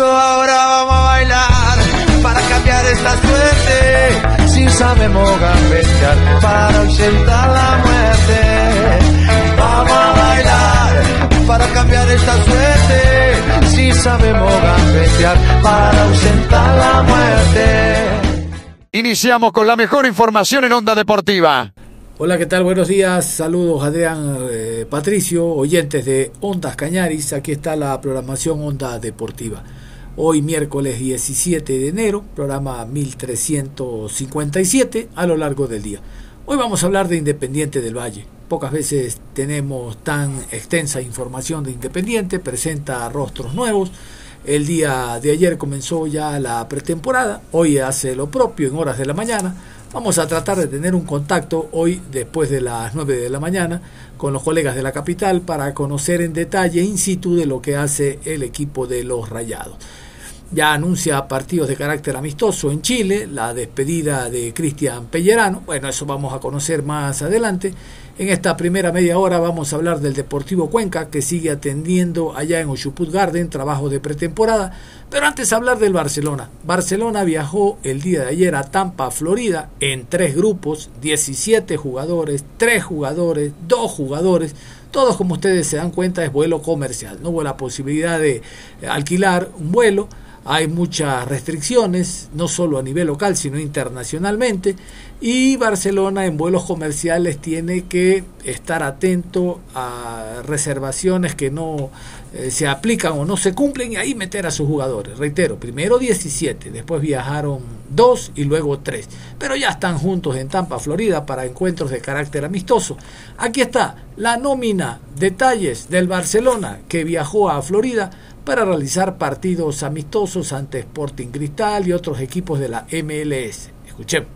Eso ahora vamos a bailar para cambiar esta suerte. Si sabemos gambetear para ausentar la muerte. Vamos a bailar para cambiar esta suerte. Si sabemos gambetear para ausentar la muerte. Iniciamos con la mejor información en Onda Deportiva. Hola, ¿qué tal? Buenos días. Saludos, Adrián eh, Patricio, oyentes de Ondas Cañaris. Aquí está la programación Onda Deportiva. Hoy miércoles 17 de enero, programa 1357 a lo largo del día. Hoy vamos a hablar de Independiente del Valle. Pocas veces tenemos tan extensa información de Independiente, presenta rostros nuevos. El día de ayer comenzó ya la pretemporada, hoy hace lo propio en horas de la mañana Vamos a tratar de tener un contacto hoy, después de las 9 de la mañana, con los colegas de la capital para conocer en detalle in situ de lo que hace el equipo de los Rayados. Ya anuncia partidos de carácter amistoso en Chile, la despedida de Cristian Pellerano, bueno, eso vamos a conocer más adelante. En esta primera media hora vamos a hablar del Deportivo Cuenca, que sigue atendiendo allá en Oshuput Garden, trabajo de pretemporada. Pero antes hablar del Barcelona. Barcelona viajó el día de ayer a Tampa, Florida, en tres grupos, 17 jugadores, 3 jugadores, 2 jugadores. Todos, como ustedes se dan cuenta, es vuelo comercial. No hubo la posibilidad de alquilar un vuelo hay muchas restricciones, no solo a nivel local, sino internacionalmente, y Barcelona en vuelos comerciales tiene que estar atento a reservaciones que no eh, se aplican o no se cumplen y ahí meter a sus jugadores. Reitero, primero 17, después viajaron dos y luego tres, pero ya están juntos en Tampa, Florida, para encuentros de carácter amistoso. Aquí está la nómina, detalles del Barcelona que viajó a Florida para realizar partidos amistosos ante Sporting Cristal y otros equipos de la MLS. Escuchemos.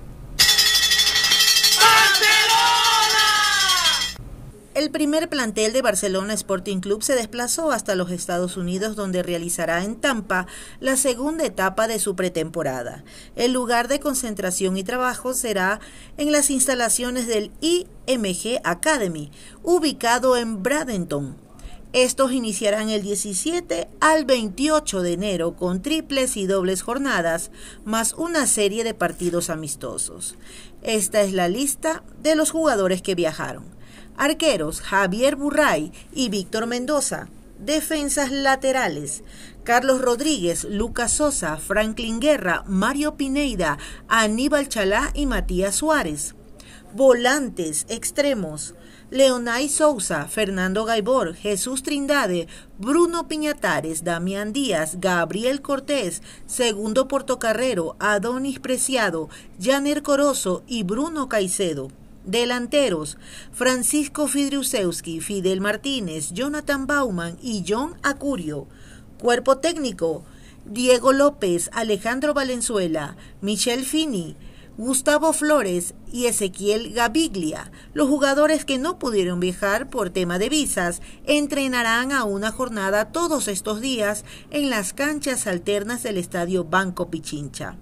El primer plantel de Barcelona Sporting Club se desplazó hasta los Estados Unidos donde realizará en Tampa la segunda etapa de su pretemporada. El lugar de concentración y trabajo será en las instalaciones del IMG Academy, ubicado en Bradenton, estos iniciarán el 17 al 28 de enero con triples y dobles jornadas, más una serie de partidos amistosos. Esta es la lista de los jugadores que viajaron. Arqueros Javier Burray y Víctor Mendoza. Defensas laterales. Carlos Rodríguez, Lucas Sosa, Franklin Guerra, Mario Pineida, Aníbal Chalá y Matías Suárez. Volantes extremos. Leonay Sousa, Fernando Gaibor, Jesús Trindade, Bruno Piñatares, Damián Díaz, Gabriel Cortés, Segundo Portocarrero, Adonis Preciado, Janer Corozo y Bruno Caicedo. Delanteros: Francisco Fidriusewski, Fidel Martínez, Jonathan Bauman y John Acurio. Cuerpo técnico: Diego López, Alejandro Valenzuela, Michel Fini, Gustavo Flores y Ezequiel Gaviglia, los jugadores que no pudieron viajar por tema de visas, entrenarán a una jornada todos estos días en las canchas alternas del estadio Banco Pichincha.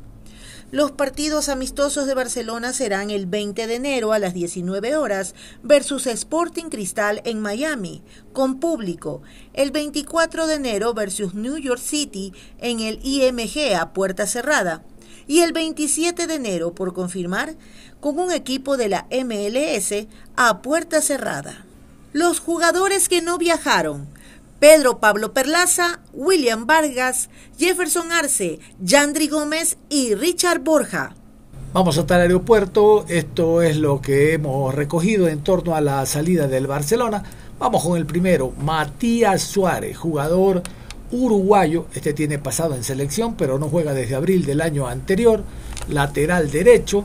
Los partidos amistosos de Barcelona serán el 20 de enero a las 19 horas versus Sporting Cristal en Miami, con público. El 24 de enero versus New York City en el IMG a puerta cerrada y el 27 de enero, por confirmar, con un equipo de la MLS a puerta cerrada. Los jugadores que no viajaron, Pedro Pablo Perlaza, William Vargas, Jefferson Arce, Yandri Gómez y Richard Borja. Vamos hasta el aeropuerto, esto es lo que hemos recogido en torno a la salida del Barcelona. Vamos con el primero, Matías Suárez, jugador uruguayo. Este tiene pasado en selección, pero no juega desde abril del año anterior. Lateral derecho.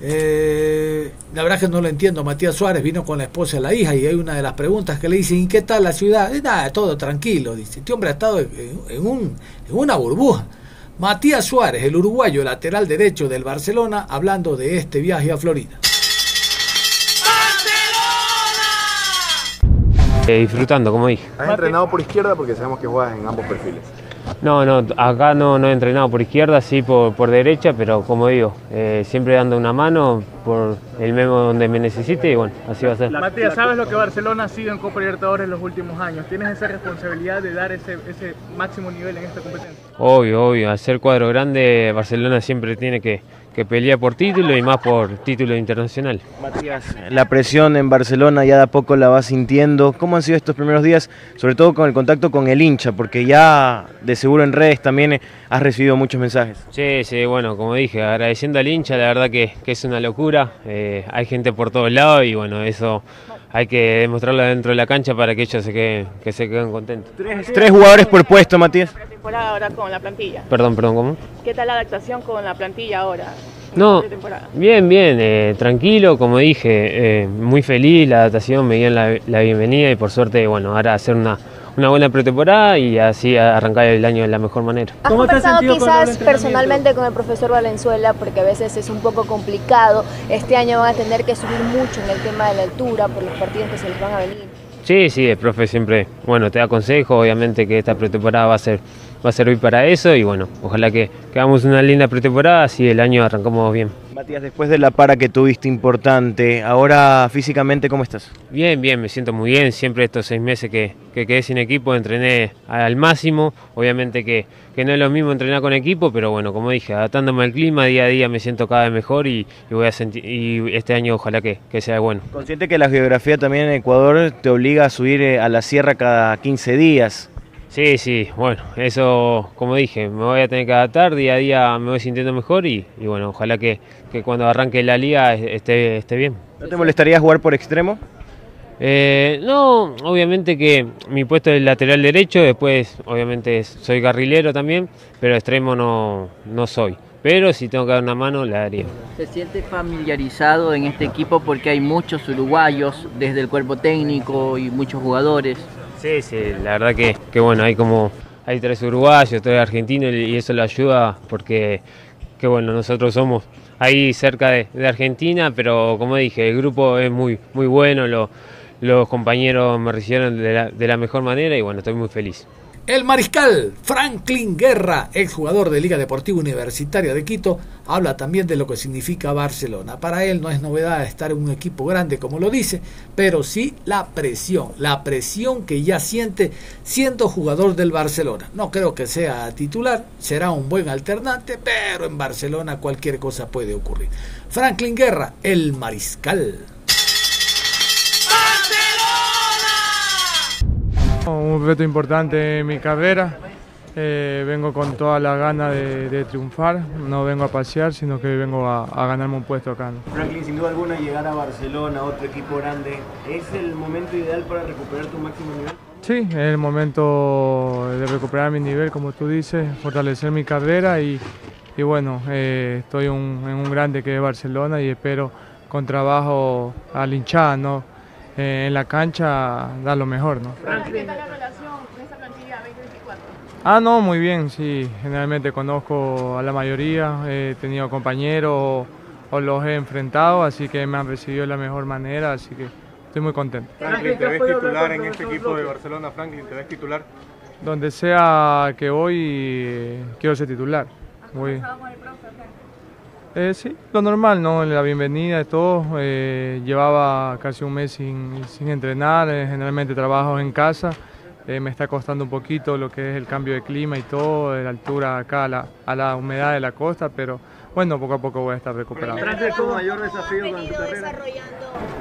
Eh, la verdad que no lo entiendo. Matías Suárez vino con la esposa y la hija y hay una de las preguntas que le dicen, ¿y qué tal la ciudad? Y nada, todo tranquilo. Dice, este hombre ha estado en, un, en una burbuja. Matías Suárez, el uruguayo lateral derecho del Barcelona, hablando de este viaje a Florida. Eh, disfrutando, como dije. ¿Has entrenado por izquierda? Porque sabemos que juegas en ambos perfiles. No, no, acá no, no he entrenado por izquierda, sí por, por derecha, pero como digo, eh, siempre dando una mano por el memo donde me necesite y bueno, así va a ser. Matías, ¿sabes lo que Barcelona ha sido en Copa Libertadores en los últimos años? ¿Tienes esa responsabilidad de dar ese, ese máximo nivel en esta competencia? Obvio, obvio, hacer cuadro grande, Barcelona siempre tiene que, que pelea por título y más por título internacional. Matías, la presión en Barcelona ya de a poco la vas sintiendo. ¿Cómo han sido estos primeros días, sobre todo con el contacto con el hincha? Porque ya de seguro en redes también has recibido muchos mensajes. Sí, sí, bueno, como dije, agradeciendo al hincha, la verdad que, que es una locura. Eh, hay gente por todos lados y bueno, eso hay que demostrarlo dentro de la cancha para que ellos se queden, que se queden contentos. Tres, tres jugadores por puesto, Matías. Ahora con la plantilla. Perdón, perdón, ¿cómo? ¿Qué tal la adaptación con la plantilla ahora? No, bien, bien, eh, tranquilo, como dije, eh, muy feliz, la adaptación, me dieron la, la, bienvenida y por suerte, bueno, ahora hacer una, una buena pretemporada y así arrancar el año de la mejor manera. ¿Has conversado quizás personalmente con el profesor Valenzuela? Porque a veces es un poco complicado, este año van a tener que subir mucho en el tema de la altura por los partidos que se les van a venir. Sí, sí, el profe siempre, bueno, te da consejo, obviamente que esta pretemporada va a ser va a servir para eso y bueno, ojalá que, que hagamos una linda pretemporada, así el año arrancamos bien. Matías, después de la para que tuviste importante, ahora físicamente, ¿cómo estás? Bien, bien, me siento muy bien. Siempre estos seis meses que, que quedé sin equipo entrené al máximo. Obviamente que, que, no es lo mismo entrenar con equipo, pero bueno, como dije, adaptándome al clima, día a día me siento cada vez mejor y, y voy a sentir, y este año ojalá que, que, sea bueno. Consciente que la geografía también en Ecuador te obliga a subir eh, a la sierra cada 15 días. Sí, sí, bueno, eso como dije, me voy a tener que adaptar, día a día me voy sintiendo mejor y, y bueno, ojalá que, que, cuando arranque la liga esté, esté bien. ¿No te molestaría jugar por extremo? Eh, no, obviamente que mi puesto es lateral derecho, después obviamente soy carrilero también, pero extremo no, no soy. Pero si tengo que dar una mano, la daría. ¿Se siente familiarizado en este equipo porque hay muchos uruguayos desde el cuerpo técnico y muchos jugadores? Sí, sí, la verdad que, que bueno, hay como hay tres uruguayos, tres argentinos y eso le ayuda porque que bueno, nosotros somos ahí cerca de, de, Argentina, pero como dije, el grupo es muy, muy bueno, lo, los compañeros me recibieron de la, de la mejor manera y bueno, estoy muy feliz. El mariscal Franklin Guerra, exjugador de Liga Deportiva Universitaria de Quito, habla también de lo que significa Barcelona. Para él no es novedad estar en un equipo grande, como lo dice, pero sí la presión, la presión que ya siente siendo jugador del Barcelona. No creo que sea titular, será un buen alternante, pero en Barcelona cualquier cosa puede ocurrir. Franklin Guerra, el mariscal. Un reto importante en mi carrera. Eh, vengo con toda la gana de, de, triunfar. No vengo a pasear, sino que vengo a, a ganarme un puesto acá. ¿no? Franklin, sin duda alguna, llegar a Barcelona, otro equipo grande, ¿es el momento ideal para recuperar tu máximo nivel? Sí, es el momento de recuperar mi nivel, como tú dices, fortalecer mi carrera y, y bueno, eh, estoy un, en un grande que es Barcelona y espero con trabajo al hinchada, ¿no? Eh, en la cancha da lo mejor, ¿no? ¿Qué tal la relación con esta plantilla 2024? Ah, no, muy bien, sí. Generalmente conozco a la mayoría, he tenido compañeros o, o los he enfrentado, así que me han recibido de la mejor manera, así que estoy muy contento. Franklin, ¿te ves titular en este equipo de Barcelona, Franklin? ¿Te ves titular? Donde sea que voy, eh, quiero ser titular. Voy. Eh, sí, lo normal, ¿no? La bienvenida de todos. Eh, llevaba casi un mes sin, sin entrenar, eh, generalmente trabajo en casa. me está costando un poquito lo que es el cambio de clima y todo, de la altura acá a la, a la humedad de la costa, pero bueno, poco a poco voy a estar recuperando. ¿Cuál es tu mayor desafío con tu carrera?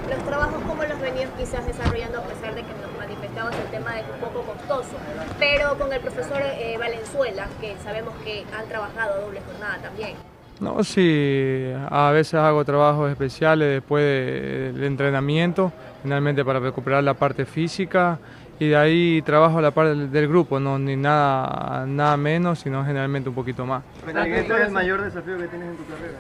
Los trabajos, ¿cómo los venías quizás desarrollando a pesar de que nos manifestabas el tema de que un poco costoso? Pero con el profesor Valenzuela, que sabemos que han trabajado doble jornada también. No, sí, a veces hago trabajos especiales después de- del entrenamiento, finalmente para recuperar la parte física y de ahí trabajo la parte del, grupo, no ni nada, nada menos, sino generalmente un poquito más. ¿Este es el mayor desafío que tienes en tu carrera?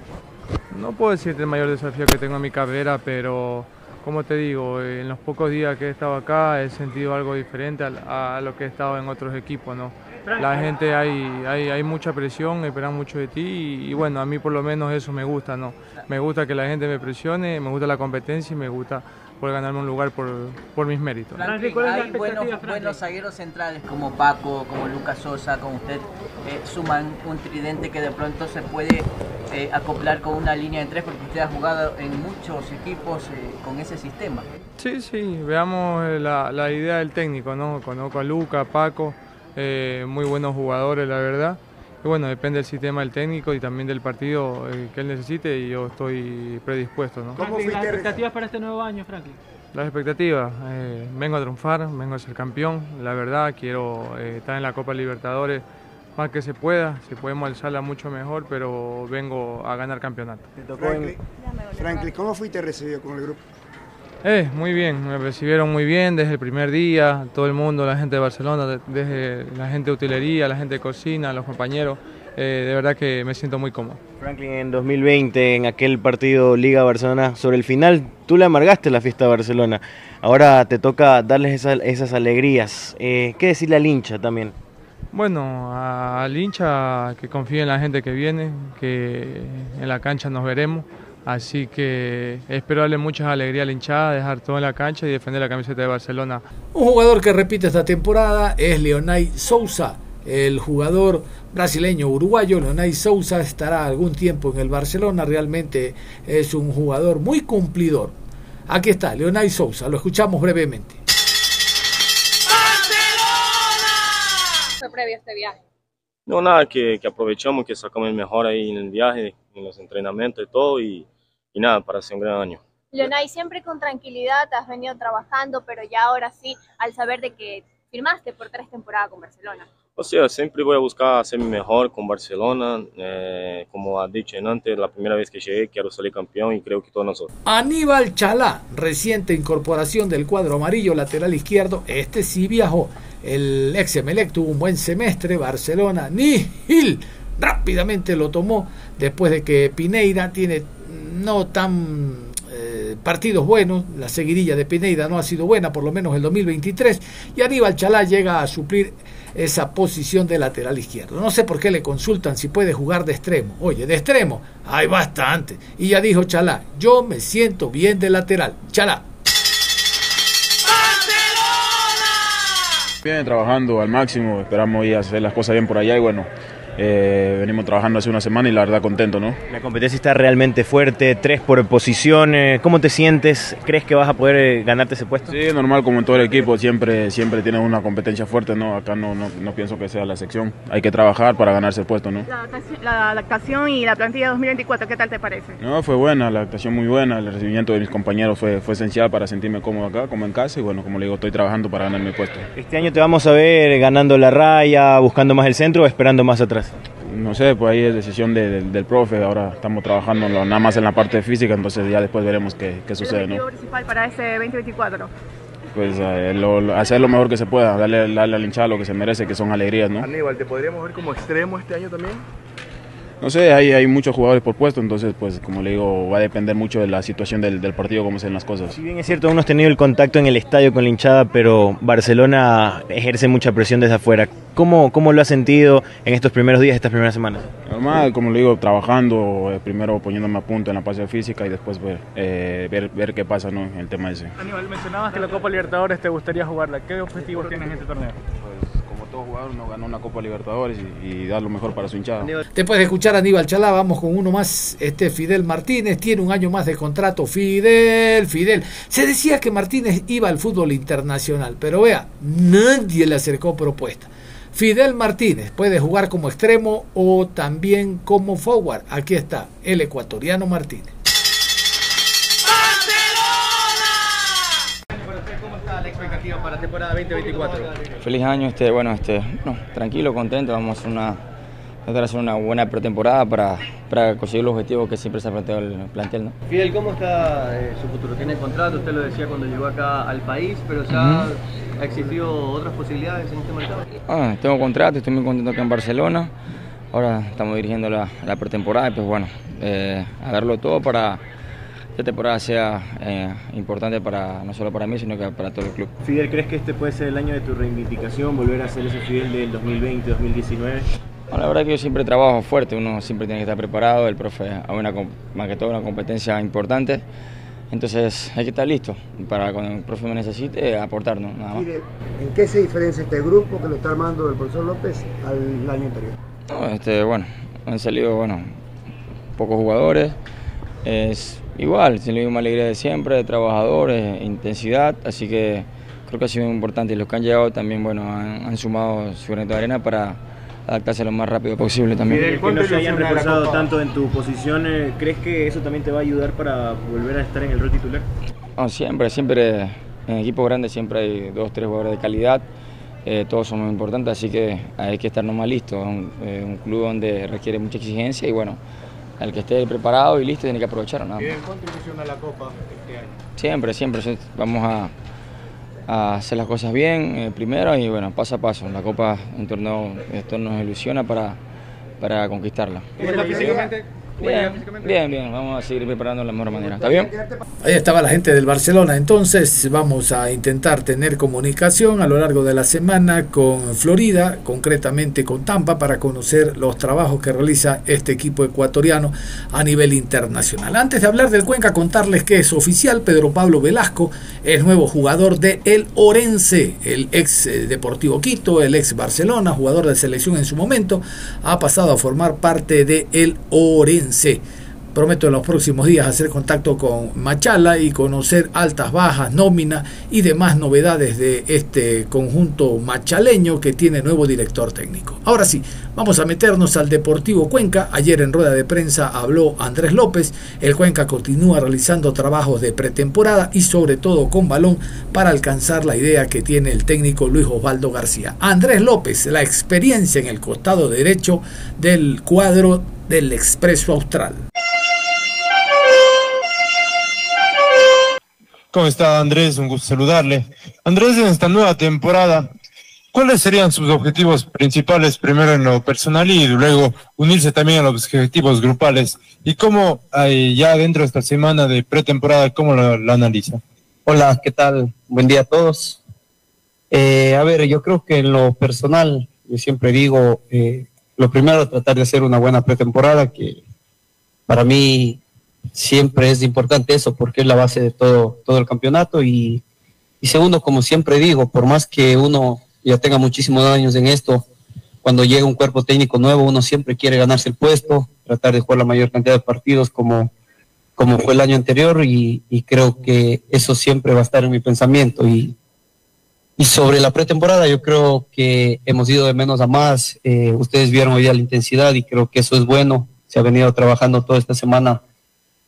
No puedo decirte el mayor desafío que tengo en mi carrera, pero como te digo, en los pocos días que he estado acá he sentido algo diferente al- a, lo que he estado en otros equipos. ¿no? La gente, hay, hay, hay mucha presión, esperan mucho de ti y, y bueno, a mí por lo menos eso me gusta. ¿no? Me gusta que la gente me presione, me gusta la competencia y me gusta poder ganarme un lugar por, por mis méritos. Franklin, hay buenos, buenos zagueros centrales como Paco, como Lucas Sosa, como usted, eh, suman un tridente que de pronto se puede eh, acoplar con una línea de tres porque usted ha jugado en muchos equipos eh, con ese sistema. Sí, sí, veamos la, la idea del técnico, ¿no? Conozco a Luca, a Paco, eh, muy buenos jugadores, la verdad. Y bueno, depende del sistema del técnico y también del partido eh, que él necesite y yo estoy predispuesto, ¿no? Franklin, las expectativas para este nuevo año, Franklin? Las expectativas, eh, vengo a triunfar, vengo a ser campeón, la verdad, quiero eh, estar en la Copa Libertadores más que se pueda, si podemos alzarla mucho mejor, pero vengo a ganar campeonato. Franklin, Franklin, ¿cómo fuiste recibido con el grupo? Eh, muy bien, me recibieron muy bien desde el primer día, todo el mundo, la gente de Barcelona, de- desde la gente de utilería, la gente de cocina, los compañeros, eh, de verdad que me siento muy cómodo. Franklin, en 2020, en aquel partido Liga Barcelona, sobre el final, tú le amargaste la fiesta a Barcelona. Ahora te toca darles esa- esas alegrías. Eh, ¿Qué decirle al hincha también? Bueno, al hincha que confíe en la gente que viene, que en la cancha nos veremos. Así que espero darle muchas alegrías a la hinchada, dejar todo en la cancha y defender la camiseta de Barcelona. Un jugador que repite esta temporada es Leonay Sousa, el jugador brasileño uruguayo. Leonay Sousa estará algún tiempo en el Barcelona, realmente es un jugador muy cumplidor. Aquí está, Leonay Sousa, lo escuchamos brevemente. Fue previo a este viaje. No, nada, que, que aprovechamos, que sacamos el mejor ahí en el viaje, en los entrenamientos y todo, y, y nada, para hacer un gran año. Leonay, siempre con tranquilidad has venido trabajando, pero ya ahora sí, al saber de que firmaste por tres temporadas con Barcelona. O sea, siempre voy a buscar hacer mi mejor con Barcelona. eh, como ha dicho en antes, la primera vez que llegué quiero salir campeón y creo que todos nosotros. Aníbal Chalá, reciente incorporación del cuadro amarillo lateral izquierdo, este sí viajó. El ex Emelec tuvo un buen semestre, Barcelona, Nihil rápidamente lo tomó después de que Pineira tiene no tan eh, partidos buenos, la seguidilla de Pineira no ha sido buena, por lo menos el 2023, y Aníbal Chalá llega a suplir esa posición de lateral izquierdo. No sé por qué le consultan si puede jugar de extremo. Oye, de extremo, hay bastante. Y ya dijo Chalá, yo me siento bien de lateral. Chalá. Viene trabajando al máximo, esperamos ir a hacer las cosas bien por allá y bueno, eh, venimos trabajando hace una semana y la verdad contento, ¿no? La competencia está realmente fuerte, tres por posiciones. ¿Cómo te sientes? ¿Crees que vas a poder eh, ganarte ese puesto? Sí, normal como en todo el equipo, siempre, siempre tiene una competencia fuerte, ¿no? Acá no, no, no pienso que sea la sección, hay que trabajar para ganarse el puesto, ¿no? La, adaptación- la adaptación y la plantilla 2024, ¿qué tal te parece? No, fue buena, la actuación muy buena, el recibimiento de mis compañeros fue, fue esencial para sentirme cómodo acá, como en casa y bueno, como le digo, estoy trabajando para ganarme el puesto. Este año te vamos a ver ganando la raya, buscando más el centro o esperando más atrás. No sé, pues ahí es decisión de- del- del profe, ahora estamos trabajando nada más en la parte física, entonces ya después veremos qué, qué El sucede, ¿no? objetivo principal para ese 2024. Pues eh, lo- lo- hacer lo mejor que se pueda, darle, darle al hinchada lo que se merece, que son alegrías, ¿no? Aníbal, ¿te podríamos ver como extremo este año también? No sé, hay, hay muchos jugadores por puesto, entonces pues como le digo, va a depender mucho de la situación del, del partido, cómo sean las cosas. Si bien es cierto, aún no has tenido el contacto en el estadio con la hinchada, pero Barcelona ejerce mucha presión desde afuera. ¿Cómo, cómo lo has sentido en estos primeros días, estas primeras semanas? Normal, como le digo, trabajando, eh, primero poniéndome a punto en la parte física y después ver, eh, ver, ver qué pasa ¿no? en el tema ese. Aníbal, mencionabas que la Copa Libertadores te gustaría jugarla. ¿Qué objetivos tienes en este torneo? Todo jugador, uno ganó una Copa Libertadores y, y dar lo mejor para su hinchada. Después de escuchar a Aníbal Chalá, vamos con uno más, este Fidel Martínez, tiene un año más de contrato. Fidel, Fidel. Se decía que Martínez iba al fútbol internacional, pero vea, nadie le acercó propuesta. Fidel Martínez puede jugar como extremo o también como forward. Aquí está, el ecuatoriano Martínez. Está la expectativa para temporada 2024? Feliz año, este, bueno, este, no, tranquilo, contento, vamos a hacer una, tratar de hacer una buena pretemporada para, para conseguir los objetivos que siempre se ha planteado el plantel. ¿no? Fidel, ¿cómo está eh, su futuro? ¿Tiene contrato? Usted lo decía cuando llegó acá al país, pero ya ha existido otras posibilidades en este mercado. Ah, tengo contrato, estoy muy contento acá en Barcelona. Ahora estamos dirigiendo la, la pretemporada y pues bueno, eh, a darlo todo para esta temporada sea eh, importante para no solo para mí, sino que para todo el club. Fidel, ¿crees que este puede ser el año de tu reivindicación, volver a ser ese Fidel del 2020-2019? Bueno, la verdad que yo siempre trabajo fuerte, uno siempre tiene que estar preparado, el profe a una, más que todo una competencia importante, entonces hay que estar listo para cuando el profe me necesite aportarnos, nada más. ¿en qué se diferencia este grupo que lo está armando el profesor López al año anterior? No, este, bueno, han salido bueno, pocos jugadores, es igual, tiene la misma alegría de siempre, de trabajadores, intensidad, así que creo que ha sido muy importante y los que han llegado también bueno, han, han sumado su granito de arena para adaptarse lo más rápido posible también. Fidel, que no se hayan reforzado tanto en tu posición, ¿crees que eso también te va a ayudar para volver a estar en el rol titular? No, siempre, siempre en equipos grandes siempre hay dos, tres jugadores de calidad, eh, todos son muy importantes, así que hay que estar nomás listos. Es un, eh, un club donde requiere mucha exigencia y bueno, al que esté preparado y listo tiene que aprovechar. Fidel, ¿cuánto ilusiona la Copa este año? Siempre, siempre vamos a, a hacer las cosas bien eh, primero y bueno, paso a paso. La Copa un torneo, esto nos ilusiona para, para conquistarla. ¿Cómo está físicamente? ¿Cómo Bien, bien, vamos a seguir preparando de la mejor manera. ¿Está bien? Ahí estaba la gente del Barcelona. Entonces vamos a intentar tener comunicación a lo largo de la semana con Florida, concretamente con Tampa, para conocer los trabajos que realiza este equipo ecuatoriano a nivel internacional. Antes de hablar del Cuenca, contarles que es oficial. Pedro Pablo Velasco es nuevo jugador de El Orense, el ex eh, Deportivo Quito, el ex Barcelona, jugador de selección en su momento, ha pasado a formar parte de El Orense. Platense. Prometo en los próximos días hacer contacto con Machala y conocer altas, bajas, nómina y demás novedades de este conjunto machaleño que tiene nuevo director técnico. Ahora sí, vamos a meternos al Deportivo Cuenca. Ayer en rueda de prensa habló Andrés López. El Cuenca continúa realizando trabajos de pretemporada y sobre todo con balón para alcanzar la idea que tiene el técnico Luis Osvaldo García. Andrés López, la experiencia en el costado derecho del cuadro del Expreso Austral. ¿Cómo está Andrés? Un gusto saludarle. Andrés, en esta nueva temporada, ¿cuáles serían sus objetivos principales, primero en lo personal y luego unirse también a los objetivos grupales? ¿Y cómo eh, ya dentro de esta semana de pretemporada, cómo lo analiza? Hola, ¿qué tal? Buen día a todos. Eh, a ver, yo creo que en lo personal, yo siempre digo, eh, lo primero, tratar de hacer una buena pretemporada, que para mí siempre es importante eso, porque es la base de todo, todo el campeonato. Y, y segundo, como siempre digo, por más que uno ya tenga muchísimos años en esto, cuando llega un cuerpo técnico nuevo, uno siempre quiere ganarse el puesto, tratar de jugar la mayor cantidad de partidos como, como fue el año anterior y, y creo que eso siempre va a estar en mi pensamiento. Y, y sobre la pretemporada, yo creo que hemos ido de menos a más. Eh, ustedes vieron hoy día la intensidad y creo que eso es bueno. Se ha venido trabajando toda esta semana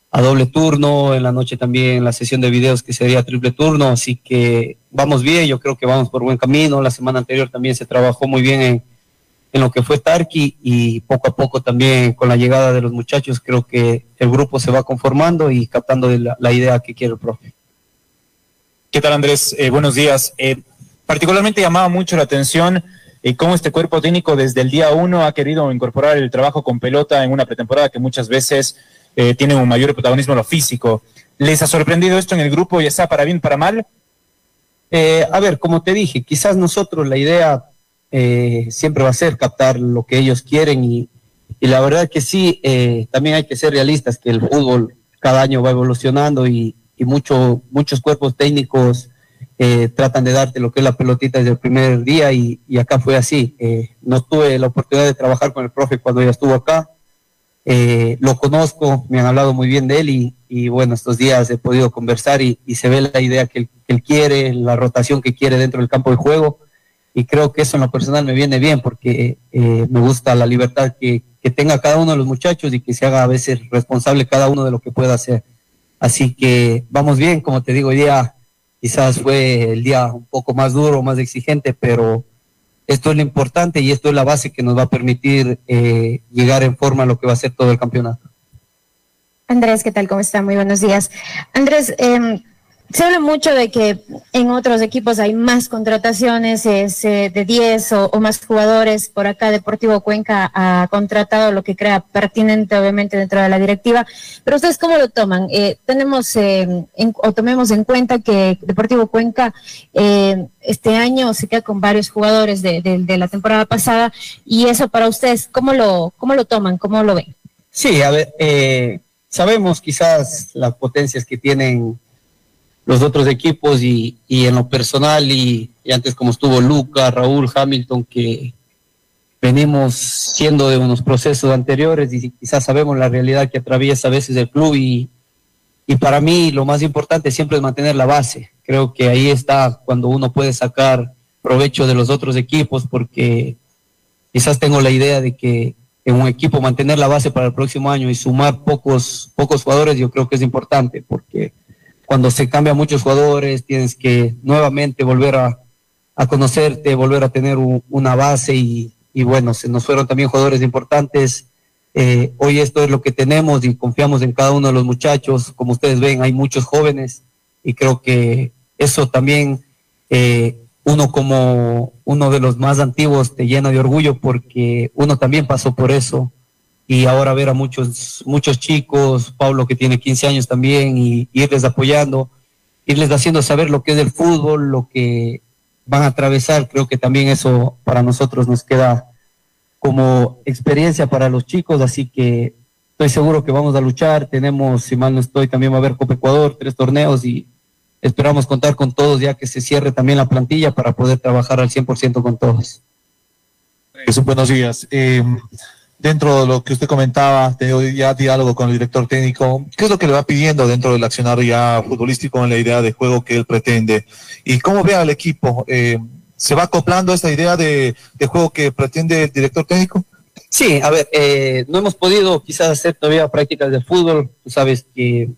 a doble turno, en la noche también la sesión de videos que sería triple turno, así que vamos bien, yo creo que vamos por buen camino. La semana anterior también se trabajó muy bien en, en lo que fue Tarki y poco a poco también con la llegada de los muchachos creo que el grupo se va conformando y captando la, la idea que quiere el profe. ¿Qué tal Andrés? Eh, buenos días. Eh, particularmente llamaba mucho la atención eh, cómo este cuerpo técnico desde el día uno ha querido incorporar el trabajo con pelota en una pretemporada que muchas veces eh, tiene un mayor protagonismo en lo físico. ¿Les ha sorprendido esto en el grupo, ya sea para bien, para mal? Eh, a ver, como te dije, quizás nosotros la idea eh, siempre va a ser captar lo que ellos quieren y, la verdad que sí, eh, también hay que ser realistas, que el fútbol cada año va evolucionando y, mucho, muchos cuerpos técnicos eh, tratan de darte lo que es la pelotita desde el primer día y, y acá fue así. No tuve la oportunidad de trabajar con el profe cuando ya estuvo acá. Eh, lo conozco, me han hablado muy bien de él y, bueno, estos días he podido conversar y, se ve la idea que él, que él quiere, la rotación que quiere dentro del campo de juego y creo que eso en lo personal me viene bien porque eh, me gusta la libertad que, que tenga cada uno de los muchachos y que se haga a veces responsable cada uno de lo que pueda hacer. Así que vamos bien, como te digo, hoy día quizás fue el día un poco más duro, más exigente, pero esto es lo importante y esto es la base que nos va a permitir eh, llegar en forma a lo que va a ser todo el campeonato. Andrés, ¿qué tal? ¿Cómo está? Muy buenos días. Andrés, eh, se habla mucho de que en otros equipos hay más contrataciones es, eh, de 10 o, más jugadores. Por acá Deportivo Cuenca ha contratado lo que crea pertinente, obviamente, dentro de la directiva. Pero ustedes, ¿cómo lo toman? Eh, tenemos eh, en, o tomemos en cuenta que Deportivo Cuenca eh, este año se queda con varios jugadores de, de, la temporada pasada. Y eso para ustedes, ¿cómo lo, cómo lo toman? ¿Cómo lo ven? Sí, a ver, sabemos quizás las potencias que tienen los otros equipos y, y en lo personal y, y, antes como estuvo Luca, Raúl, Hamilton, que venimos siendo de unos procesos anteriores y quizás sabemos la realidad que atraviesa a veces el club y, y para mí lo más importante siempre es mantener la base. Creo que ahí está cuando uno puede sacar provecho de los otros equipos porque quizás tengo la idea de que en un equipo mantener la base para el próximo año y sumar pocos, pocos jugadores yo creo que es importante porque cuando se cambian muchos jugadores, tienes que nuevamente volver a, a conocerte, volver a tener un, una base y, y, bueno, se nos fueron también jugadores importantes. Eh, hoy esto es lo que tenemos y confiamos en cada uno de los muchachos. Como ustedes ven, hay muchos jóvenes y creo que eso también, eh, uno como uno de los más antiguos te llena de orgullo porque uno también pasó por eso y ahora ver a muchos, muchos chicos, Pablo que tiene 15 años también, y, irles apoyando, irles haciendo saber lo que es el fútbol, lo que van a atravesar, creo que también eso para nosotros nos queda como experiencia para los chicos, así que estoy seguro que vamos a luchar, tenemos, si mal no estoy, también va a haber Copa Ecuador, tres torneos y esperamos contar con todos ya que se cierre también la plantilla para poder trabajar al 100% con todos. Eso, buenos días. Eh, dentro de lo que usted comentaba, de ya diálogo con el director técnico, ¿qué es lo que le va pidiendo dentro del accionario ya futbolístico en la idea de juego que él pretende? ¿Y cómo ve al equipo? Eh, ¿Se va acoplando a esta idea de, juego que pretende el director técnico? Sí, a ver, eh, no hemos podido quizás hacer todavía prácticas de fútbol, tú sabes que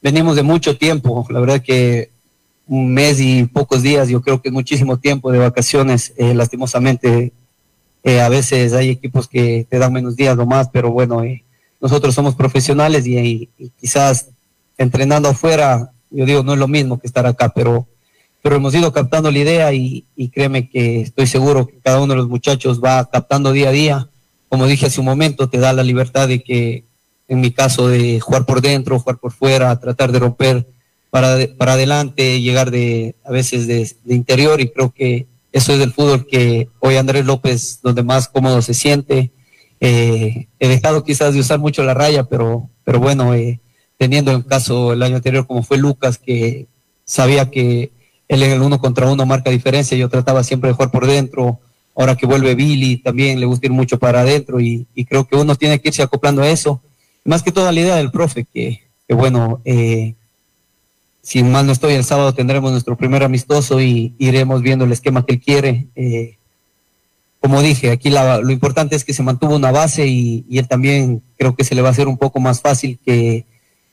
venimos de mucho tiempo, la verdad que un mes y pocos días, yo creo que muchísimo tiempo de vacaciones, eh, lastimosamente eh, a veces hay equipos que te dan menos días o más, pero bueno, eh, nosotros somos profesionales y, quizás entrenando afuera, yo digo, no es lo mismo que estar acá, pero, pero hemos ido captando la idea y, y créeme que estoy seguro que cada uno de los muchachos va captando día a día. Como dije hace un momento, te da la libertad de que, en mi caso, de jugar por dentro, jugar por fuera, tratar de romper para, para adelante, llegar de a veces de interior y creo que eso es el fútbol que hoy Andrés López donde más cómodo se siente. Eh, he dejado quizás de usar mucho la raya, pero, pero bueno, eh, teniendo el caso el año anterior como fue Lucas, que sabía que él en el uno contra uno marca diferencia, yo trataba siempre de jugar por dentro, ahora que vuelve Billy también le gusta ir mucho para adentro y, creo que uno tiene que irse acoplando a eso, más que toda la idea del profe, que, que bueno, eh, si mal no estoy, el sábado tendremos nuestro primer amistoso y iremos viendo el esquema que él quiere. Eh, como dije, aquí la, lo importante es que se mantuvo una base y, él también creo que se le va a hacer un poco más fácil que,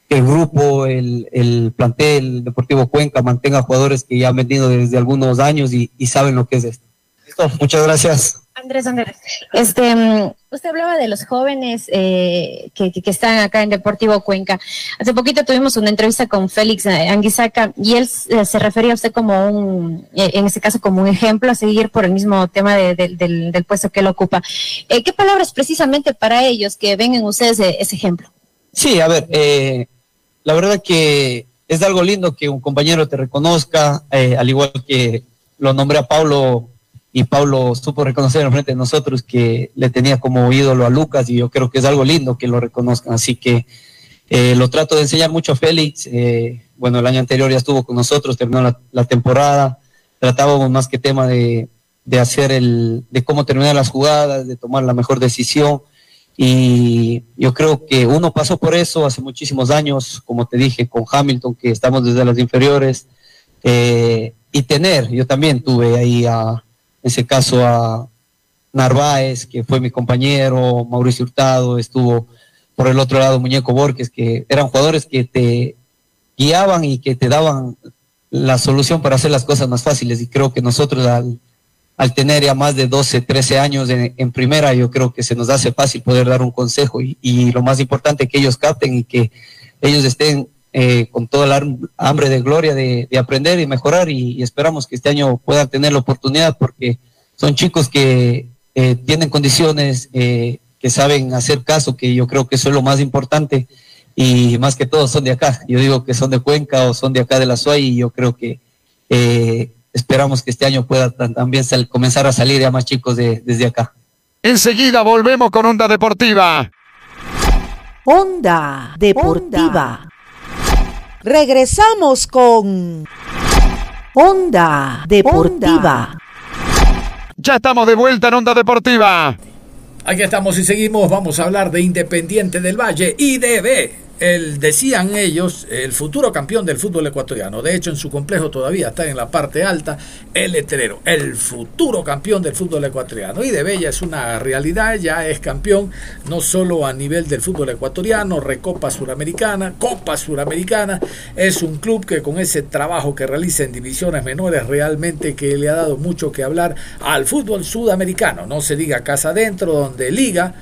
que el grupo, el, el, plantel Deportivo Cuenca mantenga jugadores que ya han venido desde algunos años y, y saben lo que es esto. Listo, muchas gracias. Andrés, Andrés, este, mm, usted hablaba de los jóvenes eh, que, están acá en Deportivo Cuenca. Hace poquito tuvimos una entrevista con Félix eh, Anguisaca y él eh, se refería a usted como un, en este caso como un ejemplo a seguir por el mismo tema de, de, del, puesto que él ocupa. ¿Qué palabras precisamente para ellos que ven en ustedes ese ejemplo? Sí, a ver, la verdad que es algo lindo que un compañero te reconozca, al igual que lo nombré a Pablo y Pablo supo reconocer en frente de nosotros que le tenía como ídolo a Lucas y yo creo que es algo lindo que lo reconozcan. Así que eh, lo trato de enseñar mucho a Félix. Eh, bueno, el año anterior ya estuvo con nosotros, terminó la, la temporada. Tratábamos más que tema de, de, hacer el, de cómo terminar las jugadas, de tomar la mejor decisión. Y yo creo que uno pasó por eso hace muchísimos años, como te dije, con Hamilton, que estamos desde las inferiores. Eh, y tener, yo también tuve ahí a en ese caso a Narváez, que fue mi compañero, Mauricio Hurtado, estuvo por el otro lado Muñeco Borges, que eran jugadores que te guiaban y que te daban la solución para hacer las cosas más fáciles. Y creo que nosotros al, al tener ya más de 12, 13 años en, primera, yo creo que se nos hace fácil poder dar un consejo y, y lo más importante que ellos capten y que ellos estén eh, con toda la hambre de gloria de, de aprender y mejorar y, y, esperamos que este año puedan tener la oportunidad porque son chicos que eh, tienen condiciones, eh, que saben hacer caso, que yo creo que eso es lo más importante y más que todo son de acá. Yo digo que son de Cuenca o son de acá de la SUAY y yo creo que eh, esperamos que este año pueda también comenzar a salir ya más chicos de, desde acá. Enseguida volvemos con Onda Deportiva. Onda Deportiva. Regresamos con Onda Deportiva. Ya estamos de vuelta en Onda Deportiva. Aquí estamos y seguimos. Vamos a hablar de Independiente del Valle, IDB el, decían ellos, el futuro campeón del fútbol ecuatoriano. De hecho, en su complejo todavía está en la parte alta el letrero, el futuro campeón del fútbol ecuatoriano. Y de Bella es una realidad, ya es campeón no solo a nivel del fútbol ecuatoriano, Recopa Suramericana, Copa Suramericana. Es un club que con ese trabajo que realiza en divisiones menores realmente que le ha dado mucho que hablar al fútbol sudamericano. No se diga casa adentro, donde Liga,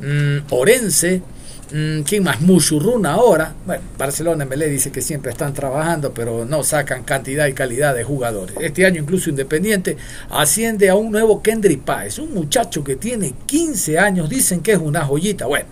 mmm, Orense, Mm, ¿Quién más? Musurruna ahora. Bueno, Barcelona Melé dice que siempre están trabajando, pero no sacan cantidad y calidad de jugadores. Este año incluso Independiente asciende a un nuevo Kendrick Páez, un muchacho que tiene 15 años, dicen que es una joyita. Bueno,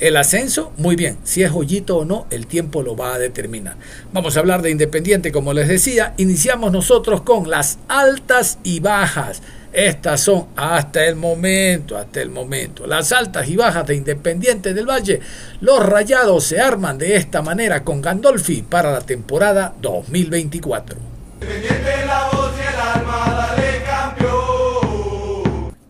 el ascenso, muy bien, si es joyito o no, el tiempo lo va a determinar. Vamos a hablar de Independiente, como les decía, iniciamos nosotros con las altas y bajas. Estas son hasta el momento, hasta el momento. Las altas y bajas de Independiente del Valle. Los rayados se arman de esta manera con Gandolfi para la temporada 2024.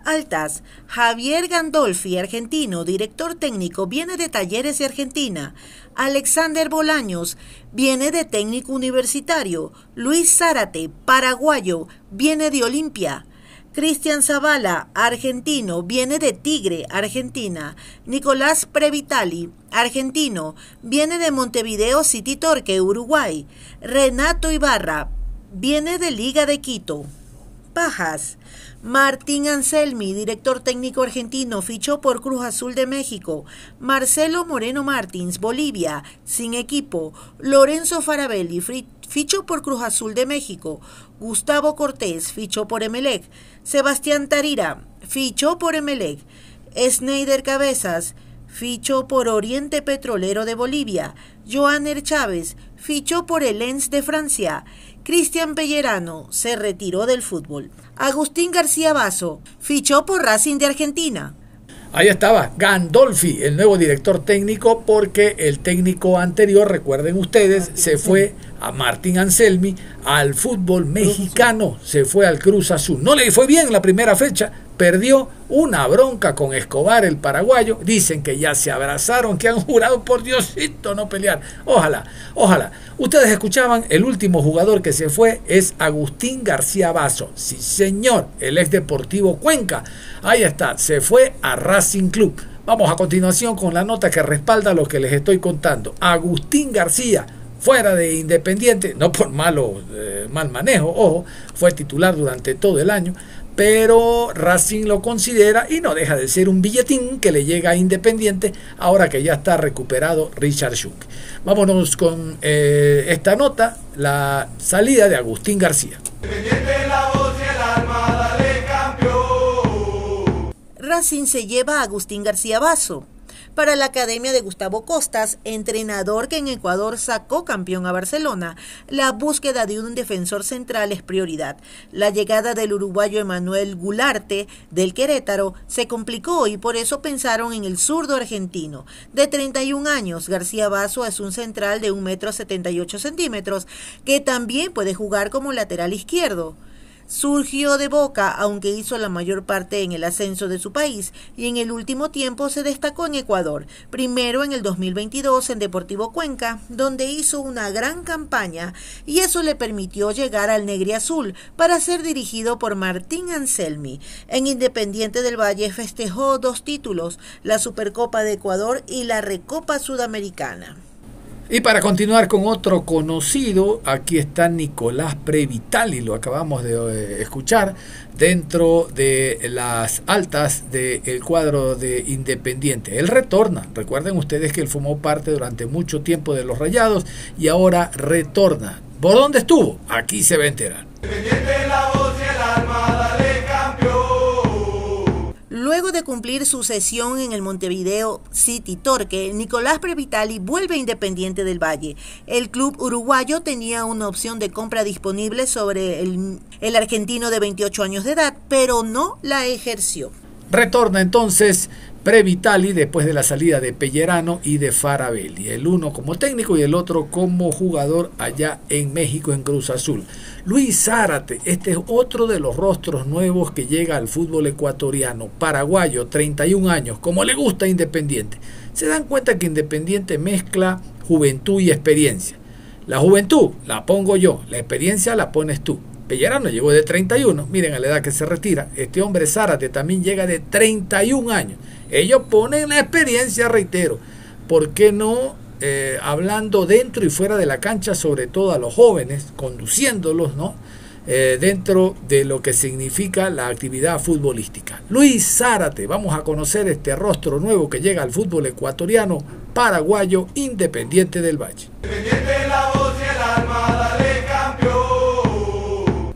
Altas. Javier Gandolfi, argentino, director técnico, viene de Talleres de Argentina. Alexander Bolaños viene de técnico universitario. Luis Zárate, paraguayo, viene de Olimpia. Cristian Zavala, argentino, viene de Tigre, Argentina. Nicolás Previtali, argentino, viene de Montevideo City Torque, Uruguay. Renato Ibarra, viene de Liga de Quito. Pajas. Martín Anselmi, director técnico argentino, fichó por Cruz Azul de México. Marcelo Moreno Martins, Bolivia, sin equipo. Lorenzo Farabelli, fichó por Cruz Azul de México. Gustavo Cortés, fichó por Emelec. Sebastián Tarira, fichó por Emelec. Sneider Cabezas, fichó por Oriente Petrolero de Bolivia. Joaner Chávez, fichó por el Lens de Francia. Cristian Pellerano se retiró del fútbol. Agustín García Basso fichó por Racing de Argentina. Ahí estaba Gandolfi, el nuevo director técnico, porque el técnico anterior, recuerden ustedes, se fue a Martín Anselmi al fútbol mexicano, se fue al Cruz Azul. No le fue bien la primera fecha, perdió una bronca con Escobar, el paraguayo. Dicen que ya se abrazaron, que han jurado por Diosito no pelear. Ojalá, ojalá. Ustedes escuchaban, el último jugador que se fue es Agustín García Basso. Sí, señor, el ex Deportivo Cuenca. Ahí está, se fue a Racing Club. Vamos a continuación con la nota que respalda lo que les estoy contando. Agustín García fuera de Independiente, no por malo, eh, mal manejo, ojo, fue titular durante todo el año, pero Racing lo considera y no deja de ser un billetín que le llega a Independiente ahora que ya está recuperado Richard Schuck. Vámonos con eh, esta nota, la salida de Agustín García. Racing se lleva a Agustín García Basso para la Academia de Gustavo Costas, entrenador que en Ecuador sacó campeón a Barcelona. La búsqueda de un defensor central es prioridad. La llegada del uruguayo Emanuel Gularte del Querétaro se complicó y por eso pensaron en el zurdo argentino. De 31 años, García Basso es un central de 1,78 metro 78 centímetros que también puede jugar como lateral izquierdo. Surgió de Boca, aunque hizo la mayor parte en el ascenso de su país, y en el último tiempo se destacó en Ecuador, primero en el 2022 en Deportivo Cuenca, donde hizo una gran campaña, y eso le permitió llegar al Negri Azul para ser dirigido por Martín Anselmi. En Independiente del Valle festejó dos títulos, la Supercopa de Ecuador y la Recopa Sudamericana. Y para continuar con otro conocido, aquí está Nicolás Previtali, lo acabamos de eh, escuchar, dentro de las altas del cuadro de Independiente. Él retorna, recuerden ustedes que él formó parte durante mucho tiempo de los Rayados y ahora retorna. ¿Por dónde estuvo? Aquí se va a enterar. Luego de cumplir su sesión en el Montevideo City Torque, Nicolás Previtali vuelve Independiente del Valle. El club uruguayo tenía una opción de compra disponible sobre el, el argentino de 28 años de edad, pero no la ejerció. Retorna entonces Previtali después de la salida de Pellerano y de Farabelli, el uno como técnico y el otro como jugador allá en México en Cruz Azul. Luis Zárate, este es otro de los rostros nuevos que llega al fútbol ecuatoriano, paraguayo, 31 años, como le gusta Independiente. Se dan cuenta que Independiente mezcla juventud y experiencia. La juventud la pongo yo, la experiencia la pones tú. Pellerano llegó de 31, miren a la edad que se retira. Este hombre Zárate también llega de 31 años. Ellos ponen la experiencia, reitero. ¿Por qué no eh, hablando dentro y fuera de la cancha, sobre todo a los jóvenes, conduciéndolos, ¿no? Eh, dentro de lo que significa la actividad futbolística. Luis Zárate, vamos a conocer este rostro nuevo que llega al fútbol ecuatoriano, paraguayo, independiente del Valle.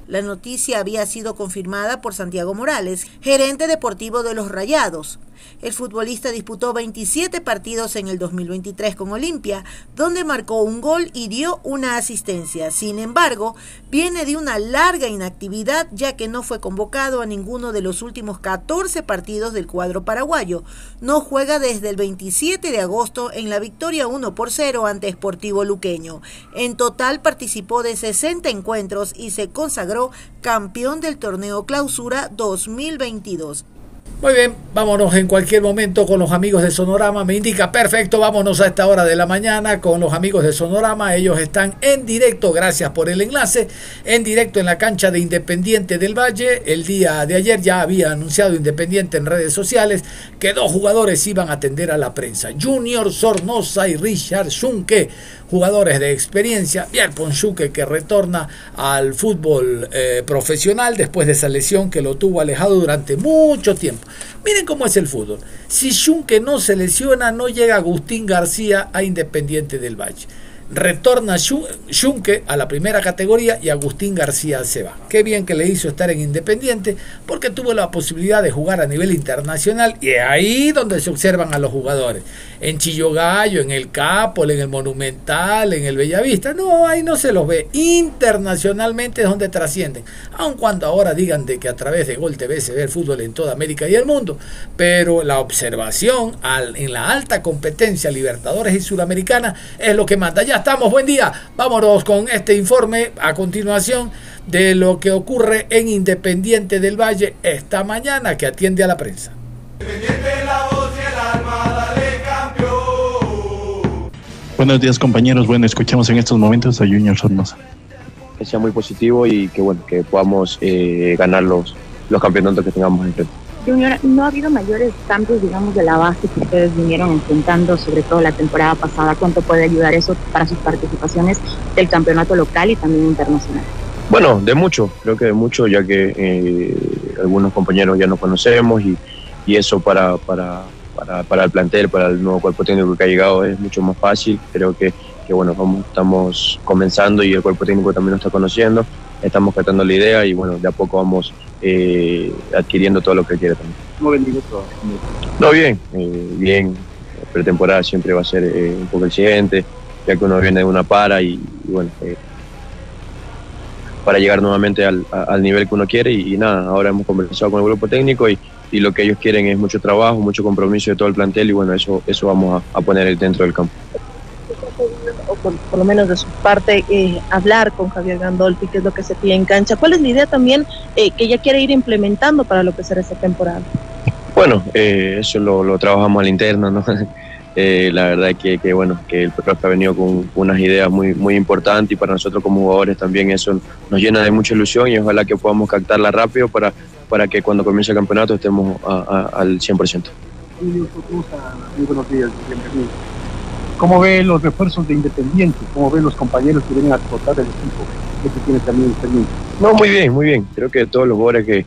La noticia había sido confirmada por Santiago Morales, gerente deportivo de los Rayados. El futbolista disputó 27 partidos en el 2023 con Olimpia, donde marcó un gol y dio una asistencia. Sin embargo, viene de una larga inactividad ya que no fue convocado a ninguno de los últimos 14 partidos del cuadro paraguayo. No juega desde el 27 de agosto en la victoria 1 por 0 ante Sportivo Luqueño. En total participó de 60 encuentros y se consagró campeón del torneo Clausura 2022. Muy bien, vámonos en cualquier momento con los amigos de Sonorama. Me indica, perfecto, vámonos a esta hora de la mañana con los amigos de Sonorama. Ellos están en directo, gracias por el enlace, en directo en la cancha de Independiente del Valle. El día de ayer ya había anunciado Independiente en redes sociales que dos jugadores iban a atender a la prensa. Junior Sornosa y Richard Schunke jugadores de experiencia. Pierre Ponchuque que retorna al fútbol eh, profesional después de esa lesión que lo tuvo alejado durante mucho tiempo. Miren cómo es el fútbol. Si Schunke no se lesiona, no llega Agustín García a Independiente del Valle. Retorna Schunke a la primera categoría y Agustín García se va. Qué bien que le hizo estar en Independiente porque tuvo la posibilidad de jugar a nivel internacional y es ahí donde se observan a los jugadores en Chillogallo, en el Capol, en el Monumental, en el Bellavista. No, ahí no se los ve. Internacionalmente es donde trascienden. Aun cuando ahora digan de que a través de Gol TV se ve el fútbol en toda América y el mundo. Pero la observación en la alta competencia Libertadores y Sudamericana es lo que manda. Ya estamos, buen día. Vámonos con este informe a continuación de lo que ocurre en Independiente del Valle esta mañana que atiende a la prensa. Buenos días compañeros, bueno, escuchamos en estos momentos a Junior Sornosa. Que sea muy positivo y que bueno, que podamos eh, ganar los, los campeonatos que tengamos enfrente. Junior, ¿no ha habido mayores cambios, digamos, de la base que ustedes vinieron enfrentando, sobre todo la temporada pasada? ¿Cuánto puede ayudar eso para sus participaciones del campeonato local y también internacional? Bueno, de mucho, creo que de mucho, ya que eh, algunos compañeros ya nos conocemos y, eso para, para, para, para, el plantel, para el nuevo cuerpo técnico que ha llegado es mucho más fácil. Creo que, que bueno, vamos, estamos comenzando y el cuerpo técnico también nos está conociendo, estamos tratando la idea y bueno, de a poco vamos eh, adquiriendo todo lo que quiere también. ¿Cómo bendigo todo? No, bien, eh, bien. Pretemporada siempre va a ser eh, un poco el siguiente, ya que uno viene de una para y, y bueno, eh, para llegar nuevamente al, al, nivel que uno quiere y, y, nada, ahora hemos conversado con el grupo técnico y, y, lo que ellos quieren es mucho trabajo, mucho compromiso de todo el plantel y bueno, eso, eso vamos a, a poner dentro del campo. O por, por, lo menos de su parte, eh, hablar con Javier Gandolfi, que es lo que se pide en cancha. ¿Cuál es la idea también eh, que ella quiere ir implementando para lo que será esta temporada? Bueno, eh, eso lo, lo, trabajamos a la interna, ¿no? Eh, la verdad que, que, bueno, que el profe ha venido con unas ideas muy, muy importantes y para nosotros como jugadores también eso nos llena de mucha ilusión y ojalá que podamos captarla rápido para, para que cuando comience el campeonato estemos a, a, al 100%. ¿Cómo ve los refuerzos de Independiente? ¿Cómo ve los compañeros que vienen a explotar el equipo? Que tiene también experiencia. No, muy bien, muy bien. Creo que todos los jugadores que,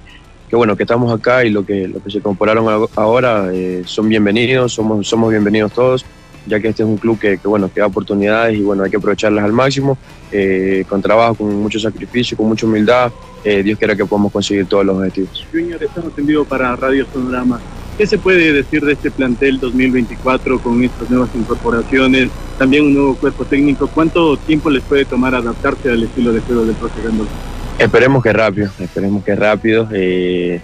que bueno, que estamos acá y lo que, lo que se incorporaron ahora eh, son bienvenidos, somos, somos bienvenidos todos, ya que este es un club que, que, bueno, que da oportunidades y bueno, hay que aprovecharlas al máximo, eh, con trabajo, con mucho sacrificio, con mucha humildad, eh, Dios quiera que podamos conseguir todos los objetivos. Junior, estamos en vivo para Radio Sonorama. ¿Qué se puede decir de este plantel 2024 con estas nuevas incorporaciones? También un nuevo cuerpo técnico. ¿Cuánto tiempo les puede tomar adaptarse al estilo de juego del profe Esperemos que rápido, esperemos que rápido. Eh,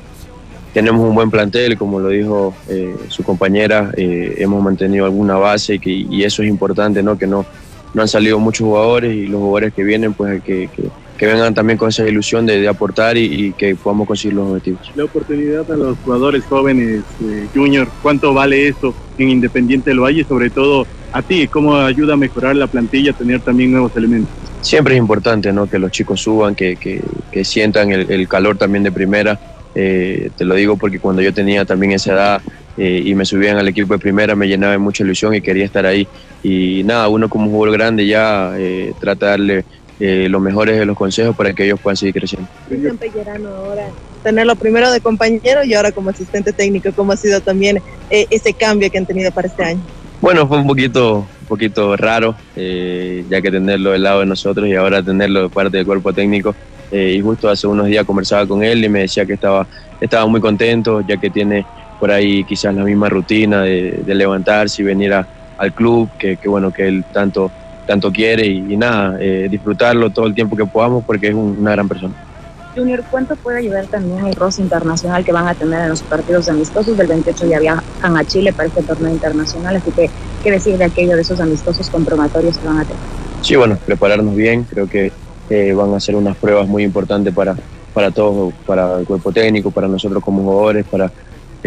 tenemos un buen plantel, como lo dijo eh, su compañera, eh, hemos mantenido alguna base y, que, y eso es importante, ¿no? que no, no han salido muchos jugadores y los jugadores que vienen, pues que, que que vengan también con esa ilusión de, aportar y, que podamos conseguir los objetivos. La oportunidad a los jugadores jóvenes, eh, Junior, ¿cuánto vale eso en Independiente del Valle? Sobre todo a ti, ¿cómo ayuda a mejorar la plantilla, tener también nuevos elementos? Siempre es importante ¿no? que los chicos suban, que, que, sientan el, calor también de primera. Eh, te lo digo porque cuando yo tenía también esa edad eh, y me subían al equipo de primera me llenaba de mucha ilusión y quería estar ahí. Y nada, uno como jugador grande ya trata de darle eh, los mejores de los consejos para que ellos puedan seguir creciendo. ahora tenerlo primero de compañero y ahora como asistente técnico, ¿cómo ha sido también eh, ese cambio que han tenido para este año? Bueno, fue un poquito, un poquito raro, eh, ya que tenerlo del lado de nosotros y ahora tenerlo de parte del cuerpo técnico. y justo hace unos días conversaba con él y me decía que estaba, estaba muy contento, ya que tiene por ahí quizás la misma rutina de, levantarse y venir al club, que, que bueno, que él tanto tanto quiere y, nada, eh, disfrutarlo todo el tiempo que podamos porque es una gran persona. Junior, ¿cuánto puede ayudar también el roce internacional que van a tener en los partidos amistosos? Del 28 ya viajan a Chile para este torneo internacional, así que, ¿qué decir de aquello de esos amistosos comprobatorios que van a tener? Sí, bueno, prepararnos bien, creo que eh, van a ser unas pruebas muy importantes para, para todos, para el cuerpo técnico, para nosotros como jugadores, para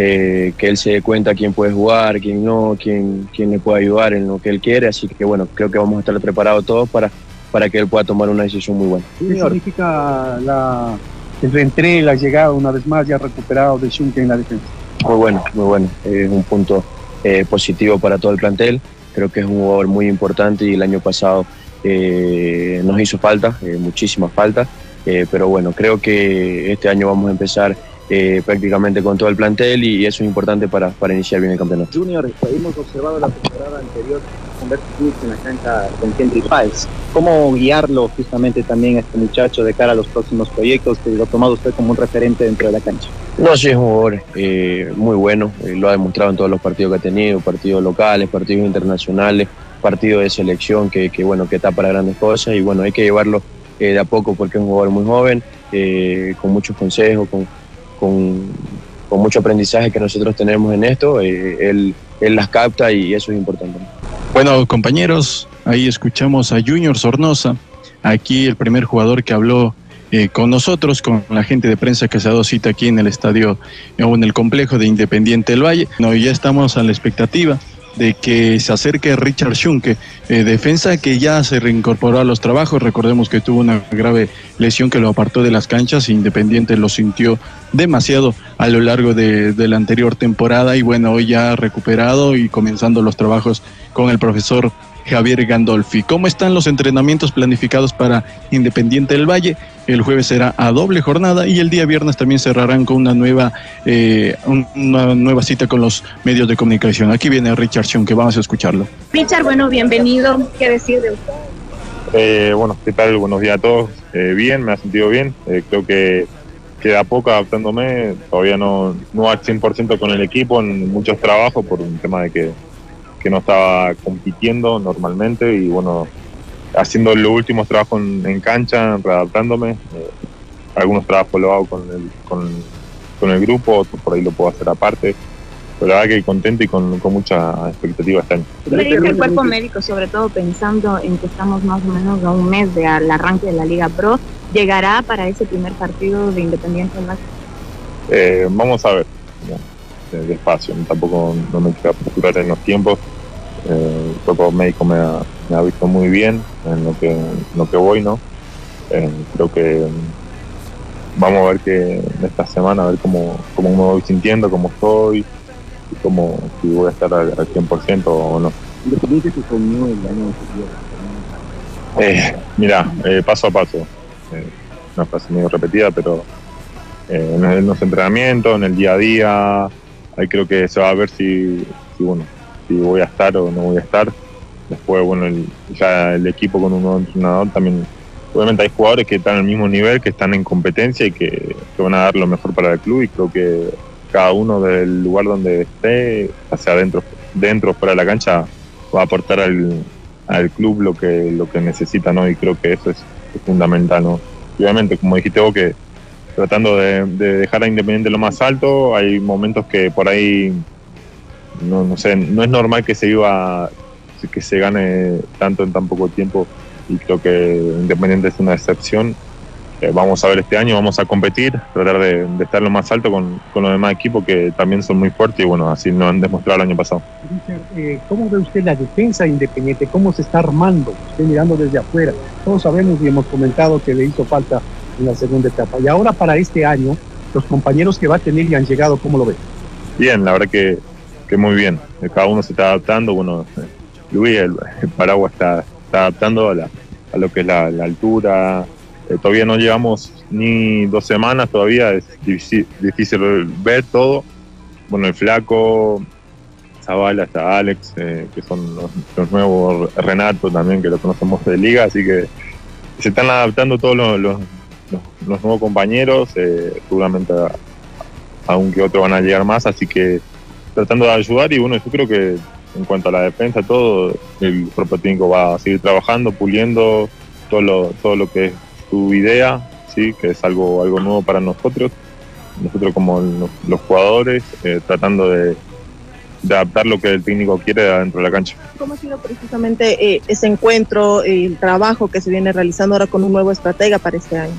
eh, que él se dé cuenta quién puede jugar, quién no, quién, quién le puede ayudar en lo que él quiere. Así que bueno, creo que vamos a estar preparados todos para, para que él pueda tomar una decisión muy buena. ¿Qué significa la, el reentré, la llegada una vez más ya recuperado de Shunke en la defensa? Muy bueno, muy bueno. Es un punto eh, positivo para todo el plantel. Creo que es un jugador muy importante y el año pasado eh, nos hizo falta, muchísima falta. pero bueno, creo que este año vamos a empezar eh, prácticamente con todo el plantel y eso es importante para, para iniciar bien el campeonato. Junior, hemos observado la temporada anterior con Bertie en la cancha con Kendrick Páez. ¿Cómo guiarlo justamente también a este muchacho de cara a los próximos proyectos que lo ha tomado usted como un referente dentro de la cancha? No, sí, es un jugador eh, muy bueno, eh, lo ha demostrado en todos los partidos que ha tenido, partidos locales, partidos internacionales, partidos de selección que, que, bueno, que está para grandes cosas y bueno, hay que llevarlo de a poco porque es un jugador muy joven, con muchos consejos, con, con, mucho aprendizaje que nosotros tenemos en esto, eh, él, él, las capta y eso es importante. Bueno, compañeros, ahí escuchamos a Junior Sornosa, aquí el primer jugador que habló eh, con nosotros, con la gente de prensa que se ha dado cita aquí en el estadio o en el complejo de Independiente del Valle. No, ya estamos a la expectativa de que se acerque Richard Schunke, eh, defensa que ya se reincorporó a los trabajos. Recordemos que tuvo una grave lesión que lo apartó de las canchas. Independiente lo sintió demasiado a lo largo de, de la anterior temporada y bueno, hoy ya recuperado y comenzando los trabajos con el profesor Javier Gandolfi. ¿Cómo están los entrenamientos planificados para Independiente del Valle? El jueves será a doble jornada y el día viernes también cerrarán con una nueva, eh, una nueva cita con los medios de comunicación. Aquí viene Richard Sion, que vamos a escucharlo. Richard, bueno, bienvenido. ¿Qué decir de usted? Eh, bueno, ¿qué tal? Buenos días a todos. Eh, bien, me ha sentido bien. creo que queda poco adaptándome. Todavía no, no al 100% con el equipo en muchos trabajos por un tema de que que no estaba compitiendo normalmente y bueno, haciendo los últimos trabajos en, cancha, readaptándome. Eh, algunos trabajos lo hago con el, con, el grupo, otros por ahí lo puedo hacer aparte. Pero la verdad que contento y con, con mucha expectativa este año. el cuerpo médico, sobre todo pensando en que estamos más o menos a un mes del arranque de la Liga Pro, llegará para ese primer partido de Independiente del eh, Vamos a ver despacio, tampoco no me quiero apresurar en los tiempos. Eh, el cuerpo médico me ha, visto muy bien en lo que, lo que voy, ¿no? Eh, creo que vamos a ver que esta semana, a ver cómo, cómo me voy sintiendo, cómo estoy, y cómo, si voy a estar al, al 100% o no. Año. Eh, mira, eh, paso a paso. Eh, una frase medio repetida, pero eh, en, el- los entrenamientos, en el día a día, ahí creo que se va a ver si, si, bueno, si voy a estar o no voy a estar. Después, bueno, el, ya el equipo con un nuevo entrenador también. Obviamente hay jugadores que están al mismo nivel, que están en competencia y que, van a dar lo mejor para el club y creo que cada uno del lugar donde esté, hacia adentro, dentro fuera de la cancha, va a aportar al, al club lo que lo que necesita, ¿no? Y creo que eso es, fundamental, ¿no? Y obviamente, como dijiste vos, que tratando de, de dejar a Independiente lo más alto, hay momentos que por ahí, no, no sé, no es normal que se iba, que se gane tanto en tan poco tiempo y creo que Independiente es una excepción. Eh, vamos a ver este año, vamos a competir, tratar de, de estar lo más alto con, con los demás equipos que también son muy fuertes y bueno, así lo han demostrado el año pasado. Eh, ¿cómo ve usted la defensa independiente? ¿Cómo se está armando? Usted mirando desde afuera. Todos sabemos y hemos comentado que le hizo falta en la segunda etapa. Y ahora para este año, los compañeros que va a tener y han llegado, ¿cómo lo ve? Bien, la verdad que, que muy bien. Cada uno se está adaptando. Bueno, Luis, el, el está, adaptando a, la- a lo que es la, altura. Eh, todavía no llevamos ni dos semanas, todavía es difícil, difícil ver todo. Bueno, el flaco, Zavala, está Alex, eh, que son los, nuevos, Renato también, que lo conocemos de liga, así que se están adaptando todos los, nuevos compañeros, eh, seguramente a- aún que otros van a llegar más, así que tratando de ayudar y bueno, yo creo que en cuanto a la defensa, todo el cuerpo técnico va a seguir trabajando, puliendo todo lo, todo lo que es su idea, sí, que es algo, algo nuevo para nosotros, nosotros como los, jugadores, eh, tratando de, de adaptar lo que el técnico quiere adentro de la cancha. ¿Cómo ha sido precisamente eh, ese encuentro, el trabajo que se viene realizando ahora con un nuevo estratega para este año?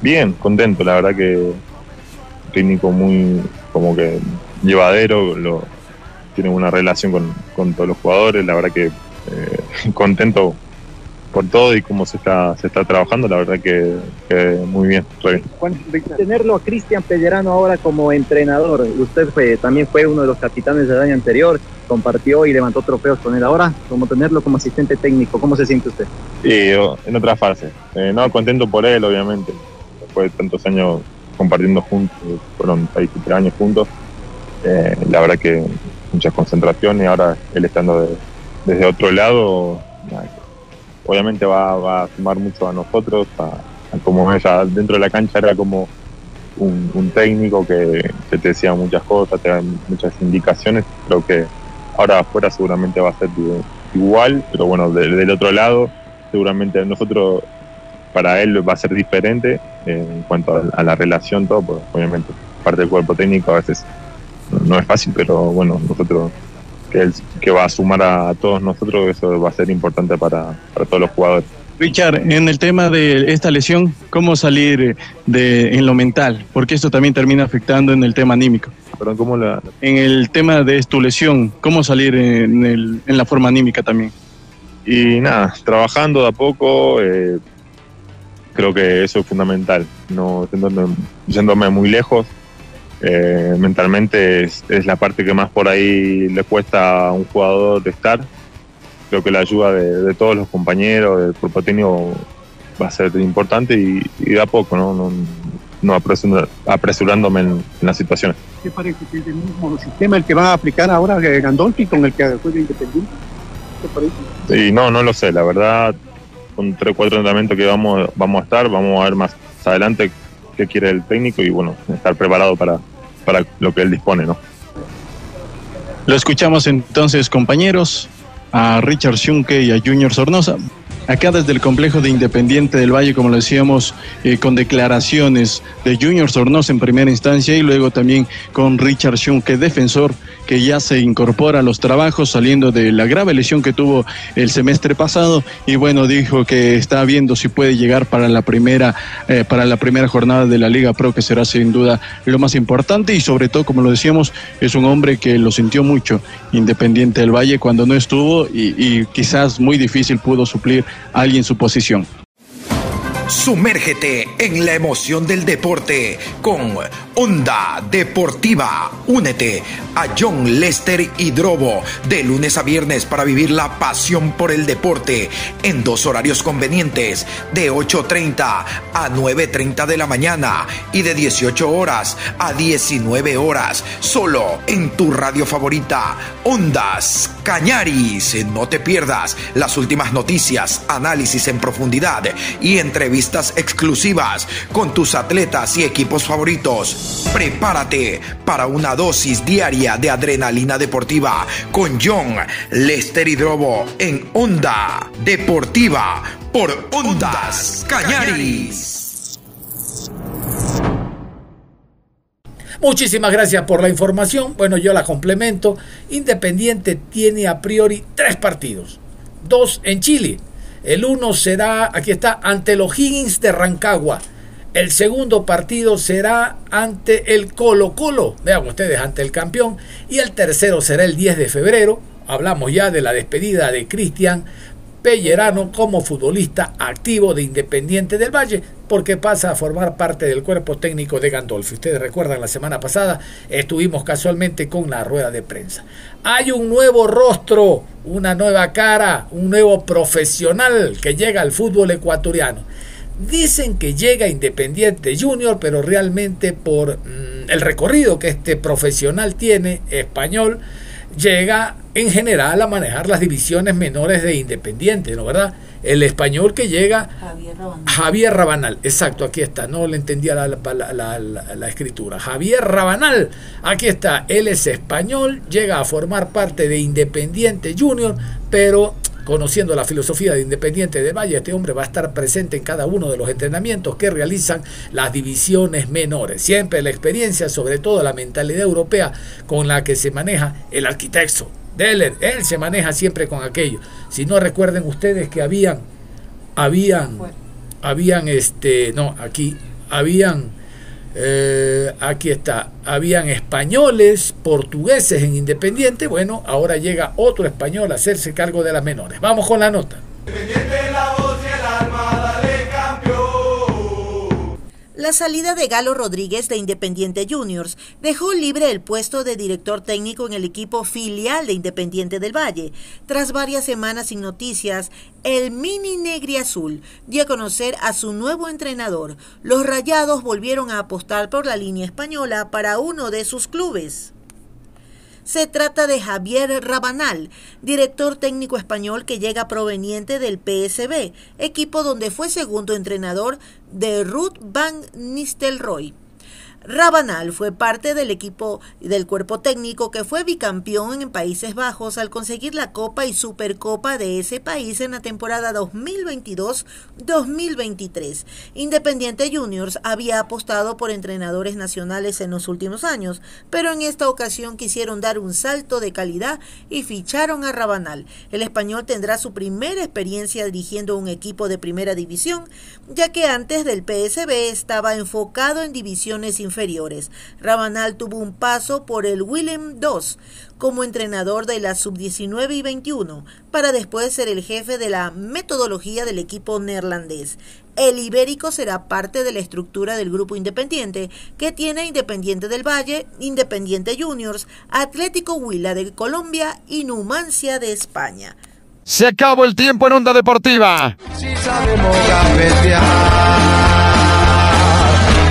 Bien, contento, la verdad que un técnico muy como que llevadero, lo, tiene una relación con, con todos los jugadores, la verdad que eh, contento por todo y cómo se está, se está trabajando, la verdad que, que muy bien, re tenerlo a Cristian Pellerano ahora como entrenador, usted fue, también fue uno de los capitanes del año anterior, compartió y levantó trofeos con él ahora, como tenerlo como asistente técnico, ¿cómo se siente usted? Oh, en otra fase, eh, no, contento por él, obviamente, después de tantos años compartiendo juntos, fueron 6, 7 años juntos, eh, la verdad que mucha concentración y ahora él estando de- desde otro lado, obviamente va, va a sumar mucho a nosotros, a, como ella dentro de la cancha era como un, técnico que, que te decía muchas cosas, te da muchas indicaciones, creo que ahora afuera seguramente va a ser igual, pero bueno, de- del otro lado seguramente nosotros para él va a ser diferente eh, en cuanto a, a la relación, todo, pues, obviamente parte del cuerpo técnico a veces no, es fácil, pero bueno, nosotros que, va a sumar a, a todos nosotros, eso va a ser importante para, para todos los jugadores. Richard, en el tema de esta lesión, ¿cómo salir de, en lo mental? Porque esto también termina afectando en el tema anímico. Perdón, ¿cómo la...? En el tema de tu lesión, ¿cómo salir en, el- en la forma anímica también? Y nada, trabajando de a poco, eh, creo que eso es fundamental, no yéndome, yéndome muy lejos. Eh, mentalmente es, es la parte que más por ahí le cuesta a un jugador de estar. Creo que la ayuda de, de todos los compañeros, del cuerpo técnico, va a ser importante y, y de a poco, no, no, no apresur- apresurándome en, en las situaciones. ¿Qué parece que es el mismo sistema el que va a aplicar ahora eh, Gandolfi con el que juega Independiente? ¿Qué parece? Y no, no lo sé, la verdad, con tres o cuatro entrenamientos que vamos, vamos a estar, vamos a ver más adelante qué quiere el técnico y bueno, estar preparado para, para lo que él dispone, ¿no? Lo escuchamos entonces, compañeros, a Richard Schunke y a Junior Sornosa. Acá desde el complejo de Independiente del Valle, como lo decíamos, eh, con declaraciones de Junior Sornosa en primera instancia y luego también con Richard Schunke, defensor, que ya se incorpora a los trabajos saliendo de la grave lesión que tuvo el semestre pasado. Y bueno, dijo que está viendo si puede llegar para la primera, eh, para la primera jornada de la Liga Pro, que será sin duda lo más importante. Y sobre todo, como lo decíamos, es un hombre que lo sintió mucho Independiente del Valle cuando no estuvo y, quizás muy difícil pudo suplir alguien su posición. Sumérgete en la emoción del deporte con Onda Deportiva. Únete a John Lester Hidrobo de lunes a viernes para vivir la pasión por el deporte en dos horarios convenientes de 8.30 a 9.30 de la mañana y de 18 horas a 19 horas. Solo en tu radio favorita, Ondas Cañaris. No te pierdas las últimas noticias, análisis en profundidad y entrevistas exclusivas con tus atletas y equipos favoritos. Prepárate para una dosis diaria de adrenalina deportiva con John Lester Hidrobo en Onda Deportiva por Ondas Cañaris. Muchísimas gracias por la información. Bueno, yo la complemento. Independiente tiene a priori tres partidos. Dos en Chile. El uno será, aquí está, ante los Higgins de Rancagua. El segundo partido será ante el Colo Colo, vean ustedes, ante el campeón. Y el tercero será el 10 de febrero. Hablamos ya de la despedida de Cristian Pellerano como futbolista activo de Independiente del Valle, porque pasa a formar parte del cuerpo técnico de Gandolfi. Ustedes recuerdan, la semana pasada estuvimos casualmente con la rueda de prensa. Hay un nuevo rostro, una nueva cara, un nuevo profesional que llega al fútbol ecuatoriano. Dicen que llega Independiente Junior, pero realmente por mm, el recorrido que este profesional tiene, español, llega en general a manejar las divisiones menores de Independiente, ¿no verdad? El español que llega... Javier Rabanal. Javier Rabanal, exacto, aquí está, no le entendía la, la, la, la, escritura. Javier Rabanal, aquí está, él es español, llega a formar parte de Independiente Junior, pero conociendo la filosofía de Independiente de Valle, este hombre va a estar presente en cada uno de los entrenamientos que realizan las divisiones menores. Siempre la experiencia, sobre todo la mentalidad europea con la que se maneja el arquitecto. Deller, él se maneja siempre con aquello. Si no recuerden ustedes que habían, habían, habían este, no, aquí, habían eh, aquí está, habían españoles, portugueses en Independiente, bueno, ahora llega otro español a hacerse cargo de las menores. Vamos con la nota. La salida de Galo Rodríguez de Independiente Juniors dejó libre el puesto de director técnico en el equipo filial de Independiente del Valle. Tras varias semanas sin noticias, el Mini Negri Azul dio a conocer a su nuevo entrenador. Los Rayados volvieron a apostar por la línea española para uno de sus clubes. Se trata de Javier Rabanal, director técnico español que llega proveniente del PSB, equipo donde fue segundo entrenador de Ruth Van Nistelrooy. Rabanal fue parte del equipo del cuerpo técnico que fue bicampeón en Países Bajos al conseguir la Copa y Supercopa de ese país en la temporada 2022-2023. Independiente Juniors había apostado por entrenadores nacionales en los últimos años, pero en esta ocasión quisieron dar un salto de calidad y ficharon a Rabanal. El español tendrá su primera experiencia dirigiendo un equipo de primera división, ya que antes del PSB estaba enfocado en divisiones inferiores Rabanal tuvo un paso por el Willem II como entrenador de la sub-19 y 21, para después ser el jefe de la metodología del equipo neerlandés. El Ibérico será parte de la estructura del grupo independiente que tiene Independiente del Valle, Independiente Juniors, Atlético Huila de Colombia y Numancia de España. Se acabó el tiempo en Onda Deportiva